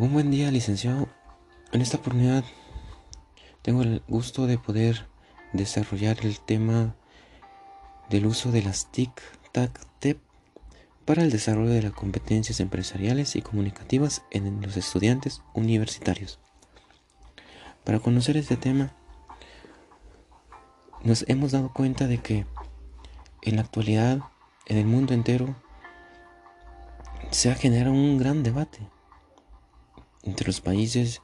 Un buen día, licenciado. En esta oportunidad tengo el gusto de poder desarrollar el tema del uso de las TIC, TAC, TEP para el desarrollo de las competencias empresariales y comunicativas en los estudiantes universitarios. Para conocer este tema, nos hemos dado cuenta de que en la actualidad, en el mundo entero, se ha generado un gran debate entre los países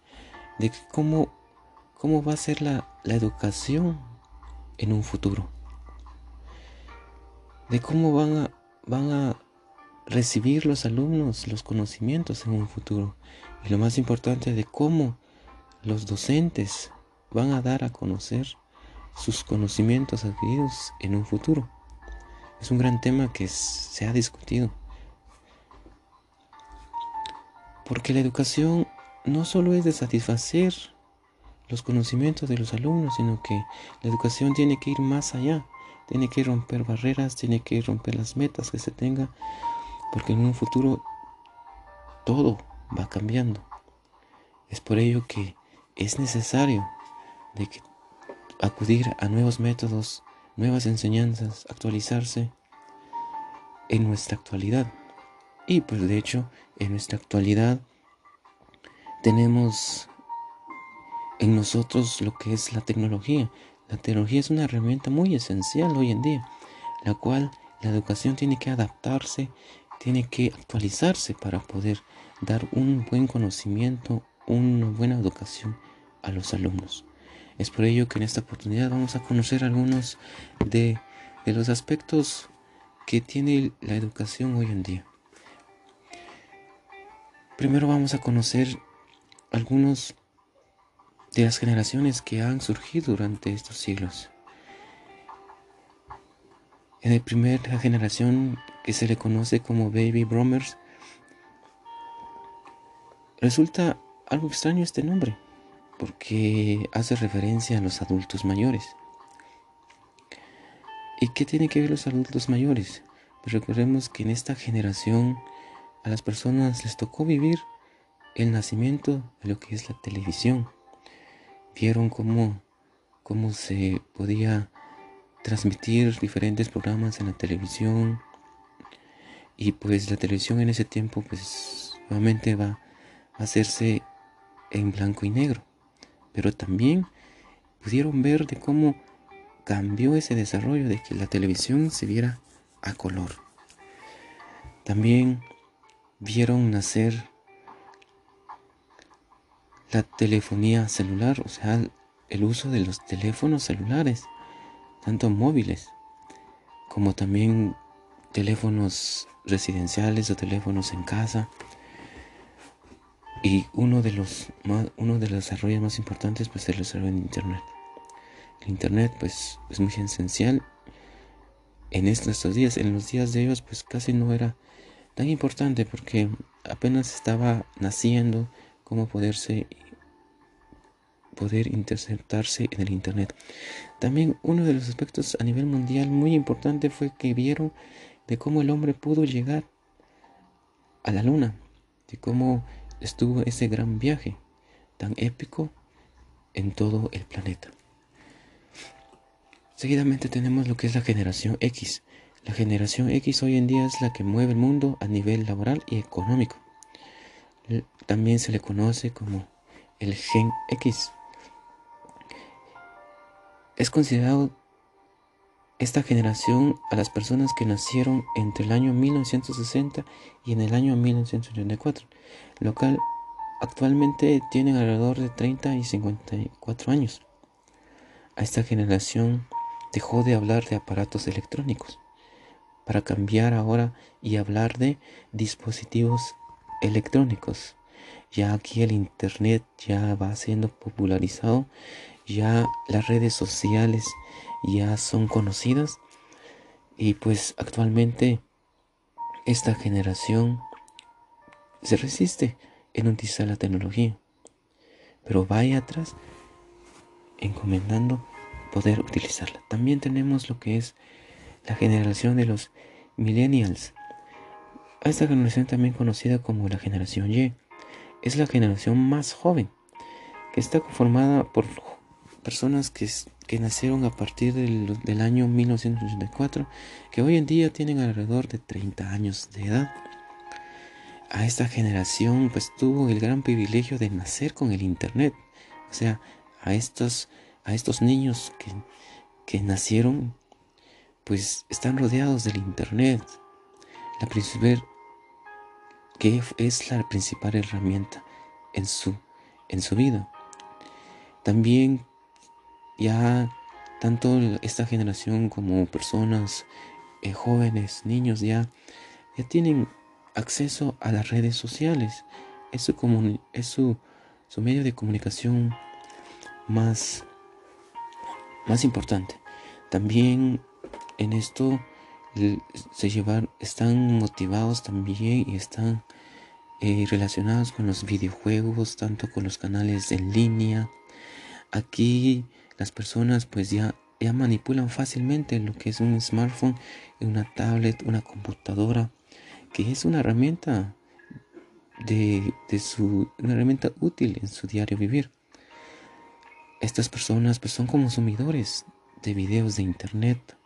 de cómo, cómo va a ser la, la educación en un futuro. De cómo van a, van a recibir los alumnos los conocimientos en un futuro. Y lo más importante, de cómo los docentes van a dar a conocer sus conocimientos adquiridos en un futuro. Es un gran tema que se ha discutido. Porque la educación no solo es de satisfacer los conocimientos de los alumnos, sino que la educación tiene que ir más allá, tiene que romper barreras, tiene que romper las metas que se tenga, porque en un futuro todo va cambiando. Es por ello que es necesario de acudir a nuevos métodos, nuevas enseñanzas, actualizarse en nuestra actualidad. Y pues de hecho, en nuestra actualidad tenemos en nosotros lo que es la tecnología. La tecnología es una herramienta muy esencial hoy en día, la cual la educación tiene que adaptarse, tiene que actualizarse para poder dar un buen conocimiento, una buena educación a los alumnos. Es por ello que en esta oportunidad vamos a conocer algunos de, de los aspectos que tiene la educación hoy en día. Primero vamos a conocer algunos de las generaciones que han surgido durante estos siglos. En la primera generación que se le conoce como Baby Boomers, resulta algo extraño este nombre, porque hace referencia a los adultos mayores. ¿Y qué tiene que ver los adultos mayores? Pues recordemos que en esta generación a las personas les tocó vivir el nacimiento de lo que es la televisión. Vieron cómo, cómo se podía transmitir diferentes programas en la televisión. Y pues la televisión en ese tiempo pues nuevamente va a hacerse en blanco y negro. Pero también pudieron ver de cómo cambió ese desarrollo de que la televisión se viera a color. También vieron nacer la telefonía celular, o sea, el uso de los teléfonos celulares, tanto móviles como también teléfonos residenciales o teléfonos en casa. Y uno de los uno de los desarrollos más importantes pues es el desarrollo de internet. El internet pues es muy esencial en estos días, en los días de ellos pues casi no era tan importante porque apenas estaba naciendo cómo poderse poder interceptarse en el internet. También uno de los aspectos a nivel mundial muy importante fue que vieron de cómo el hombre pudo llegar a la luna, de cómo estuvo ese gran viaje tan épico en todo el planeta. Seguidamente tenemos lo que es la generación X. La generación X hoy en día es la que mueve el mundo a nivel laboral y económico. También se le conoce como el Gen X. Es considerado esta generación a las personas que nacieron entre el año 1960 y en el año 1984, lo cual actualmente tienen alrededor de 30 y 54 años. A esta generación dejó de hablar de aparatos electrónicos para cambiar ahora y hablar de dispositivos electrónicos. Ya aquí el Internet ya va siendo popularizado, ya las redes sociales ya son conocidas y pues actualmente esta generación se resiste en utilizar la tecnología, pero vaya atrás encomendando poder utilizarla. También tenemos lo que es la generación de los millennials, esta generación también conocida como la generación Y. es la generación más joven, que está conformada por personas que, que nacieron a partir del, año 1984, que hoy en día tienen alrededor de 30 años de edad. A esta generación pues tuvo el gran privilegio de nacer con el Internet. O sea, a estos, a estos niños que, que nacieron pues están rodeados del Internet. La principal, que es la principal herramienta en su, en su vida. También ya tanto esta generación como personas eh, jóvenes, niños ya, ya tienen acceso a las redes sociales. Es su, es su, su medio de comunicación más, más importante. También en esto se llevar, están motivados también y están eh, relacionados con los videojuegos, tanto con los canales en línea. Aquí las personas pues ya, ya manipulan fácilmente lo que es un smartphone, una tablet, una computadora, que es una herramienta de, de su, una herramienta útil en su diario vivir. Estas personas pues son consumidores de videos de internet,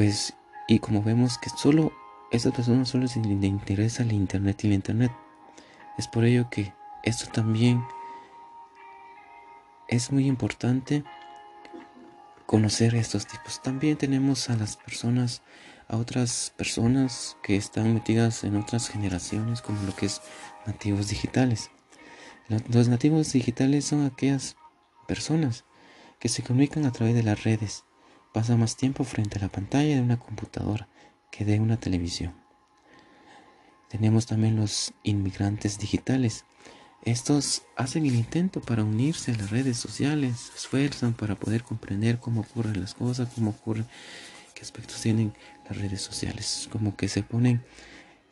pues, y como vemos que solo estas personas solo les interesa el internet y el internet. Es por ello que esto también es muy importante conocer estos tipos. También tenemos a las personas, a otras personas que están metidas en otras generaciones, como lo que es nativos digitales. Los nativos digitales son aquellas personas que se comunican a través de las redes pasa más tiempo frente a la pantalla de una computadora que de una televisión. Tenemos también los inmigrantes digitales. Estos hacen el intento para unirse a las redes sociales, se esfuerzan para poder comprender cómo ocurren las cosas, cómo ocurren, qué aspectos tienen las redes sociales, como que se ponen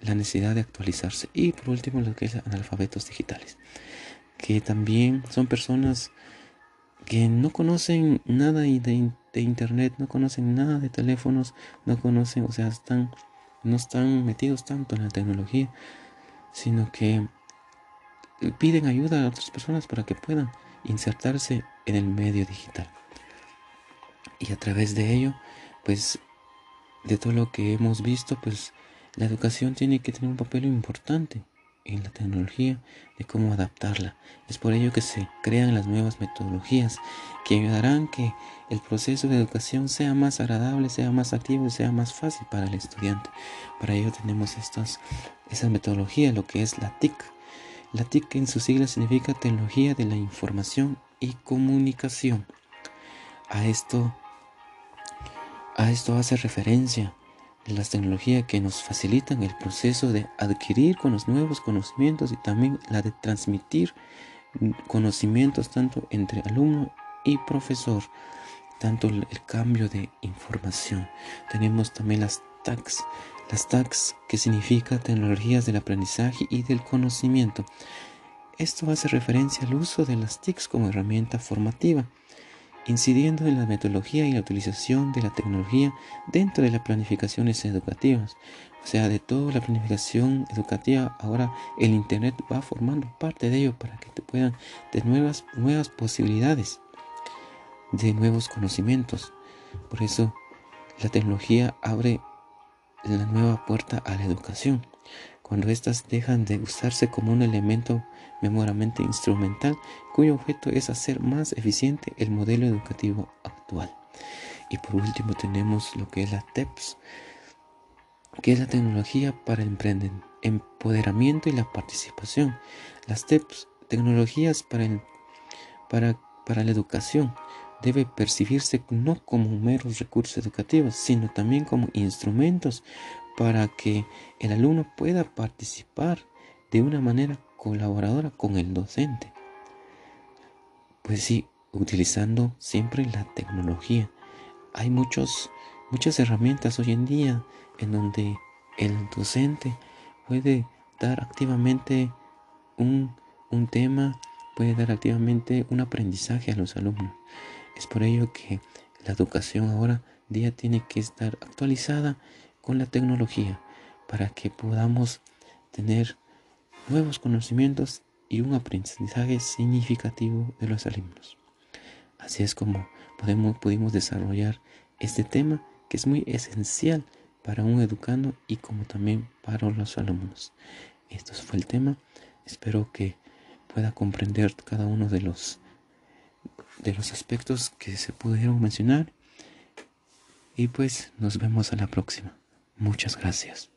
la necesidad de actualizarse. Y por último, lo que es analfabetos digitales, que también son personas que no conocen nada de, de, internet, no conocen nada de teléfonos, no conocen, o sea, están, no están metidos tanto en la tecnología, sino que piden ayuda a otras personas para que puedan insertarse en el medio digital. Y a través de ello, pues, de todo lo que hemos visto, pues, la educación tiene que tener un papel importante en la tecnología, de cómo adaptarla. Es por ello que se crean las nuevas metodologías que ayudarán que el proceso de educación sea más agradable, sea más activo y sea más fácil para el estudiante. Para ello tenemos estas, esa metodología, lo que es la TIC. La TIC en su sigla significa Tecnología de la Información y Comunicación. A esto, a esto hace referencia las tecnologías que nos facilitan el proceso de adquirir con los nuevos conocimientos y también la de transmitir conocimientos tanto entre alumno y profesor, tanto el, cambio de información. Tenemos también las TACs, las TACs que significa tecnologías del aprendizaje y del conocimiento. Esto hace referencia al uso de las TICs como herramienta formativa incidiendo en la metodología y la utilización de la tecnología dentro de las planificaciones educativas. O sea, de toda la planificación educativa, ahora el Internet va formando parte de ello para que te puedan de nuevas, nuevas posibilidades, de nuevos conocimientos. Por eso la tecnología abre la nueva puerta a la educación. Cuando éstas dejan de usarse como un elemento memoramente instrumental cuyo objeto es hacer más eficiente el modelo educativo actual. Y por último tenemos lo que es la TEPS, que es la tecnología para el empoderamiento y la participación. Las TEPS, tecnologías para, el, para, para la educación, debe percibirse no como meros recursos educativos, sino también como instrumentos para que el alumno pueda participar de una manera colaboradora con el docente. Pues sí, utilizando siempre la tecnología. Hay muchos, muchas herramientas hoy en día en donde el docente puede dar activamente un, un tema, puede dar activamente un aprendizaje a los alumnos. Es por ello que la educación ahora día tiene que estar actualizada con la tecnología para que podamos tener nuevos conocimientos y un aprendizaje significativo de los alumnos. Así es como podemos, pudimos desarrollar este tema que es muy esencial para un educando y como también para los alumnos. Esto fue el tema. Espero que pueda comprender cada uno de los de los aspectos que se pudieron mencionar. Y pues nos vemos a la próxima. Muchas gracias.